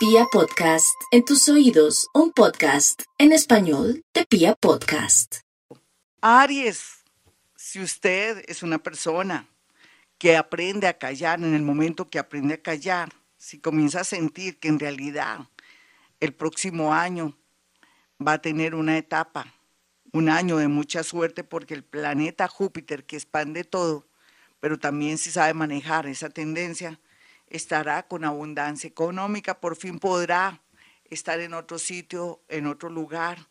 Pia Podcast, en tus oídos, un podcast en español de Pia Podcast. Aries, si usted es una persona que aprende a callar en el momento que aprende a callar, si comienza a sentir que en realidad el próximo año va a tener una etapa, un año de mucha suerte porque el planeta Júpiter que expande todo, pero también si sabe manejar esa tendencia, estará con abundancia económica, por fin podrá estar en otro sitio, en otro lugar,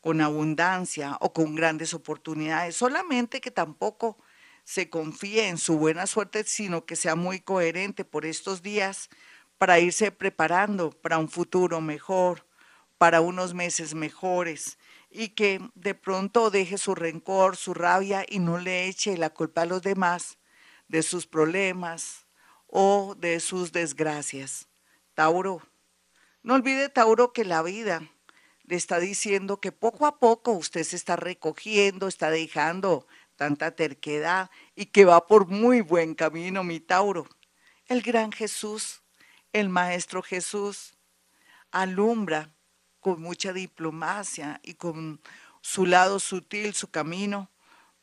con abundancia o con grandes oportunidades, solamente que tampoco se confíe en su buena suerte, sino que sea muy coherente por estos días para irse preparando para un futuro mejor, para unos meses mejores y que de pronto deje su rencor, su rabia y no le eche la culpa a los demás de sus problemas o de sus desgracias. Tauro, no olvide, Tauro, que la vida le está diciendo que poco a poco usted se está recogiendo, está dejando tanta terquedad y que va por muy buen camino, mi Tauro. El gran Jesús, el Maestro Jesús, alumbra con mucha diplomacia y con su lado sutil, su camino,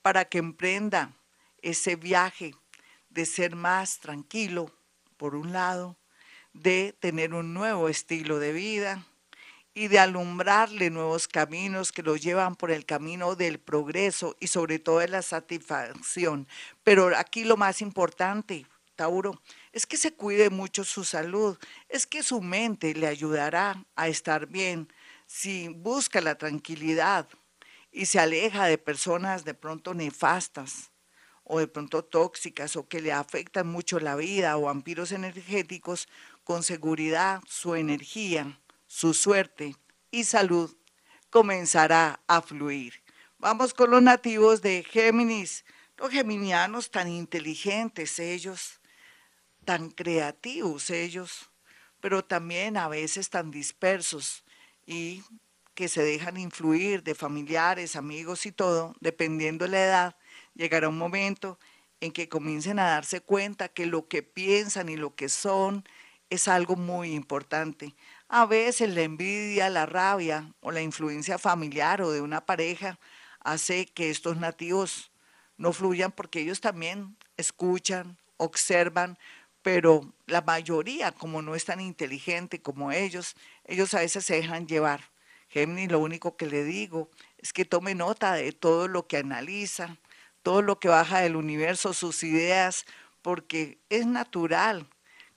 para que emprenda ese viaje de ser más tranquilo, por un lado, de tener un nuevo estilo de vida y de alumbrarle nuevos caminos que lo llevan por el camino del progreso y sobre todo de la satisfacción. Pero aquí lo más importante, Tauro, es que se cuide mucho su salud, es que su mente le ayudará a estar bien si busca la tranquilidad y se aleja de personas de pronto nefastas o de pronto tóxicas o que le afectan mucho la vida o vampiros energéticos, con seguridad su energía, su suerte y salud comenzará a fluir. Vamos con los nativos de Géminis, los geminianos tan inteligentes ellos, tan creativos ellos, pero también a veces tan dispersos y que se dejan influir de familiares, amigos y todo, dependiendo de la edad, llegará un momento en que comiencen a darse cuenta que lo que piensan y lo que son es algo muy importante. A veces la envidia, la rabia o la influencia familiar o de una pareja hace que estos nativos no fluyan porque ellos también escuchan, observan, pero la mayoría, como no es tan inteligente como ellos, ellos a veces se dejan llevar. Géminis, lo único que le digo es que tome nota de todo lo que analiza, todo lo que baja del universo, sus ideas, porque es natural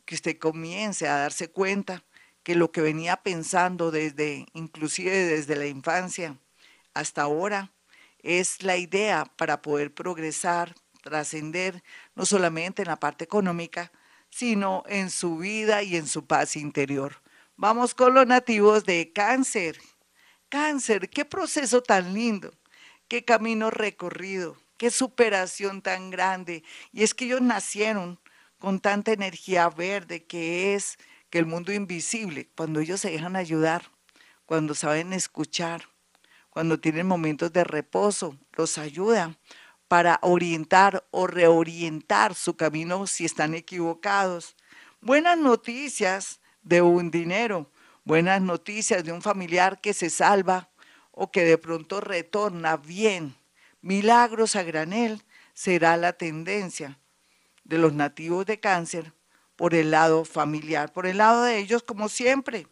que usted comience a darse cuenta que lo que venía pensando desde, inclusive desde la infancia hasta ahora, es la idea para poder progresar, trascender, no solamente en la parte económica, sino en su vida y en su paz interior. Vamos con los nativos de cáncer. Cáncer, qué proceso tan lindo, qué camino recorrido, qué superación tan grande. Y es que ellos nacieron con tanta energía verde que es que el mundo invisible, cuando ellos se dejan ayudar, cuando saben escuchar, cuando tienen momentos de reposo, los ayuda para orientar o reorientar su camino si están equivocados. Buenas noticias de un dinero, buenas noticias de un familiar que se salva o que de pronto retorna bien. Milagros a granel será la tendencia de los nativos de cáncer por el lado familiar, por el lado de ellos como siempre.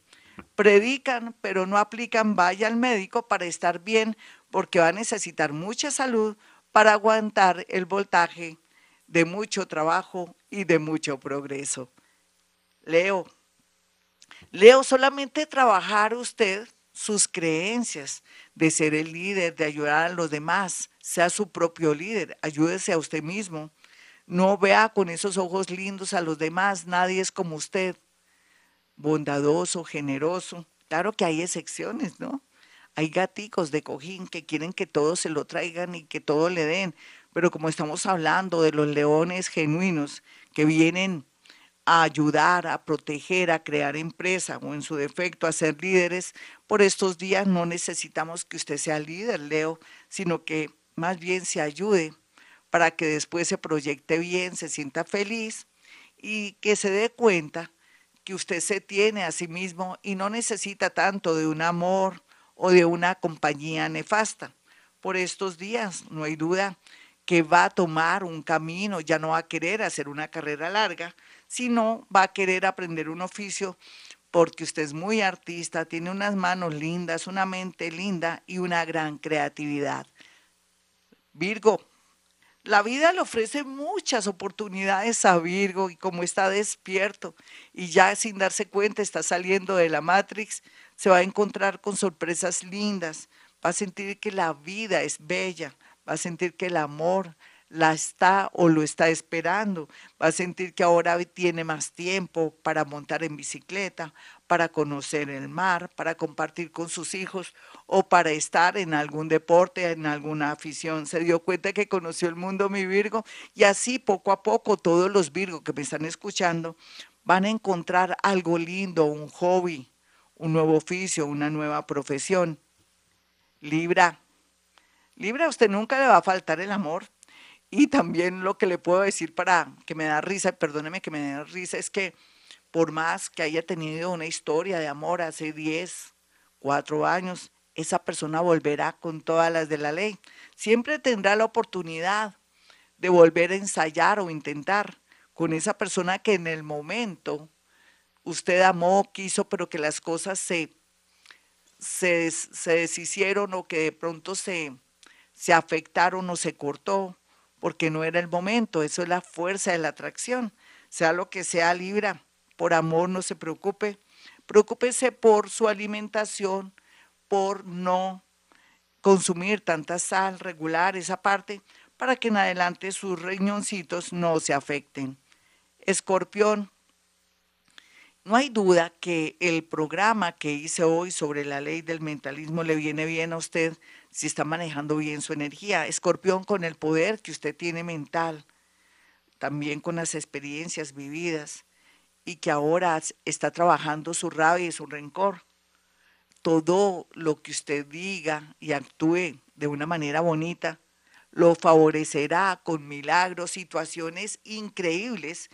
Predican, pero no aplican vaya al médico para estar bien porque va a necesitar mucha salud para aguantar el voltaje de mucho trabajo y de mucho progreso. Leo, Leo, solamente trabajar usted sus creencias de ser el líder, de ayudar a los demás, sea su propio líder, ayúdese a usted mismo. No vea con esos ojos lindos a los demás, nadie es como usted, bondadoso, generoso. Claro que hay excepciones, ¿no? Hay gaticos de cojín que quieren que todo se lo traigan y que todo le den, pero como estamos hablando de los leones genuinos que vienen a ayudar, a proteger, a crear empresa o en su defecto a ser líderes, por estos días no necesitamos que usted sea líder, Leo, sino que más bien se ayude para que después se proyecte bien, se sienta feliz y que se dé cuenta que usted se tiene a sí mismo y no necesita tanto de un amor o de una compañía nefasta. Por estos días, no hay duda que va a tomar un camino, ya no va a querer hacer una carrera larga, sino va a querer aprender un oficio porque usted es muy artista, tiene unas manos lindas, una mente linda y una gran creatividad. Virgo, la vida le ofrece muchas oportunidades a Virgo y como está despierto y ya sin darse cuenta está saliendo de la Matrix, se va a encontrar con sorpresas lindas, va a sentir que la vida es bella, va a sentir que el amor la está o lo está esperando, va a sentir que ahora tiene más tiempo para montar en bicicleta, para conocer el mar, para compartir con sus hijos o para estar en algún deporte, en alguna afición. Se dio cuenta que conoció el mundo mi Virgo y así poco a poco todos los Virgos que me están escuchando van a encontrar algo lindo, un hobby, un nuevo oficio, una nueva profesión. Libra. Libra, a usted nunca le va a faltar el amor. Y también lo que le puedo decir para que me da risa, perdóneme que me dé risa, es que por más que haya tenido una historia de amor hace 10, 4 años, esa persona volverá con todas las de la ley. Siempre tendrá la oportunidad de volver a ensayar o intentar con esa persona que en el momento usted amó, quiso, pero que las cosas se, se, se deshicieron o que de pronto se, se afectaron o se cortó porque no era el momento. Eso es la fuerza de la atracción. Sea lo que sea, Libra, por amor no se preocupe. Preocúpese por su alimentación, por no consumir tanta sal regular, esa parte, para que en adelante sus riñoncitos no se afecten. Escorpión, no hay duda que el programa que hice hoy sobre la ley del mentalismo le viene bien a usted si está manejando bien su energía. Escorpión con el poder que usted tiene mental, también con las experiencias vividas y que ahora está trabajando su rabia y su rencor. Todo lo que usted diga y actúe de una manera bonita lo favorecerá con milagros, situaciones increíbles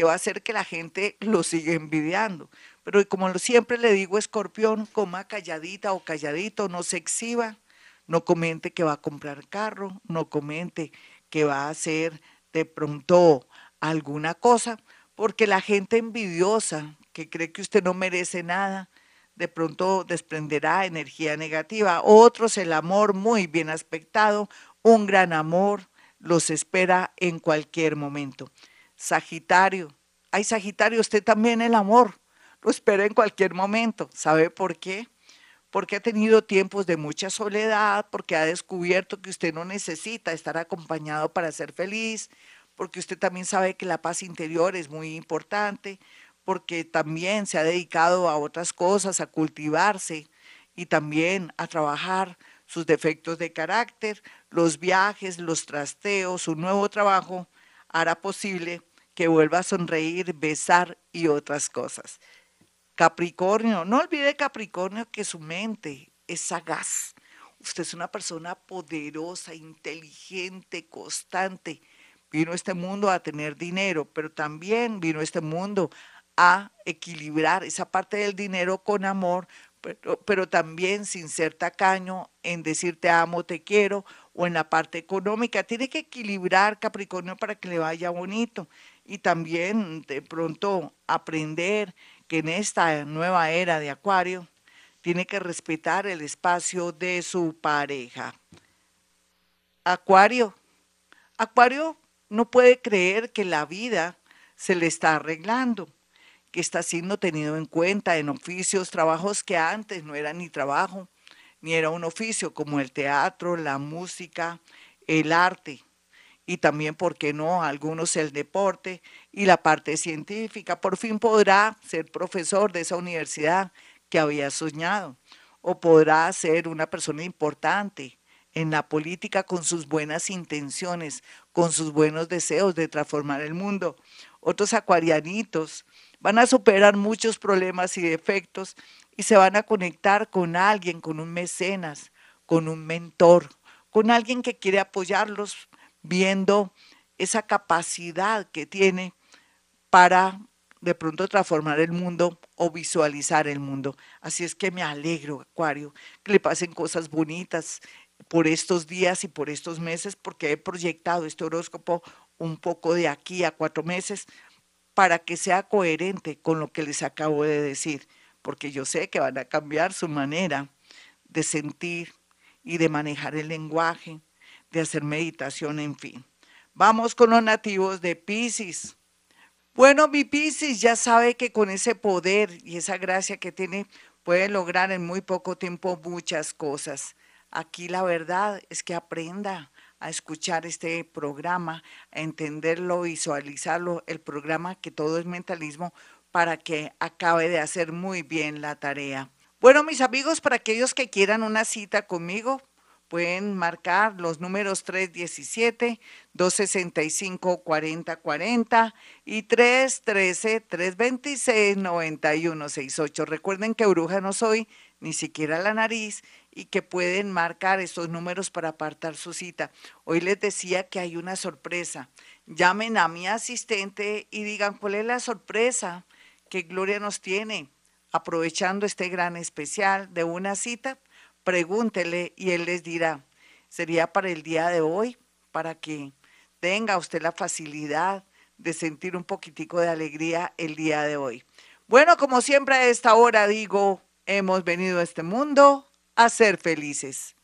que va a hacer que la gente lo siga envidiando. Pero como siempre le digo, escorpión, coma calladita o calladito, no se exhiba no comente que va a comprar carro, no comente que va a hacer de pronto alguna cosa, porque la gente envidiosa que cree que usted no merece nada, de pronto desprenderá energía negativa. Otros el amor muy bien aspectado, un gran amor los espera en cualquier momento. Sagitario, ay Sagitario, usted también el amor lo espera en cualquier momento. ¿Sabe por qué? porque ha tenido tiempos de mucha soledad, porque ha descubierto que usted no necesita estar acompañado para ser feliz, porque usted también sabe que la paz interior es muy importante, porque también se ha dedicado a otras cosas, a cultivarse y también a trabajar sus defectos de carácter, los viajes, los trasteos, su nuevo trabajo hará posible que vuelva a sonreír, besar y otras cosas. Capricornio, no olvide Capricornio que su mente es sagaz. Usted es una persona poderosa, inteligente, constante. Vino este mundo a tener dinero, pero también vino este mundo a equilibrar esa parte del dinero con amor, pero, pero, también sin ser tacaño en decir te amo, te quiero o en la parte económica. Tiene que equilibrar Capricornio para que le vaya bonito y también de pronto aprender que en esta nueva era de Acuario tiene que respetar el espacio de su pareja. Acuario, Acuario no puede creer que la vida se le está arreglando, que está siendo tenido en cuenta en oficios, trabajos que antes no eran ni trabajo, ni era un oficio como el teatro, la música, el arte y también, ¿por qué no?, algunos el deporte y la parte científica. Por fin podrá ser profesor de esa universidad que había soñado o podrá ser una persona importante en la política con sus buenas intenciones, con sus buenos deseos de transformar el mundo. Otros acuarianitos van a superar muchos problemas y defectos y se van a conectar con alguien, con un mecenas, con un mentor, con alguien que quiere apoyarlos viendo esa capacidad que tiene para de pronto transformar el mundo o visualizar el mundo. Así es que me alegro, Acuario, que le pasen cosas bonitas por estos días y por estos meses, porque he proyectado este horóscopo un poco de aquí a cuatro meses para que sea coherente con lo que les acabo de decir, porque yo sé que van a cambiar su manera de sentir y de manejar el lenguaje, de hacer meditación, en fin. Vamos con los nativos de Pisces. Bueno, mi Pisces ya sabe que con ese poder y esa gracia que tiene puede lograr en muy poco tiempo muchas cosas. Aquí la verdad es que aprenda a escuchar este programa, a entenderlo, visualizarlo, el programa que todo es mentalismo para que acabe de hacer muy bien la tarea. Bueno, mis amigos, para aquellos que quieran una cita conmigo, pueden marcar los números 317-265-4040 y 313-326-9168. Recuerden que bruja no soy, ni siquiera la nariz, y que pueden marcar estos números para apartar su cita. Hoy les decía que hay una sorpresa. Llamen a mi asistente y digan cuál es la sorpresa que Gloria nos tiene aprovechando este gran especial de una cita, pregúntele y él les dirá, sería para el día de hoy, para que tenga usted la facilidad de sentir un poquitico de alegría el día de hoy. Bueno, como siempre a esta hora digo, hemos venido a este mundo a ser felices.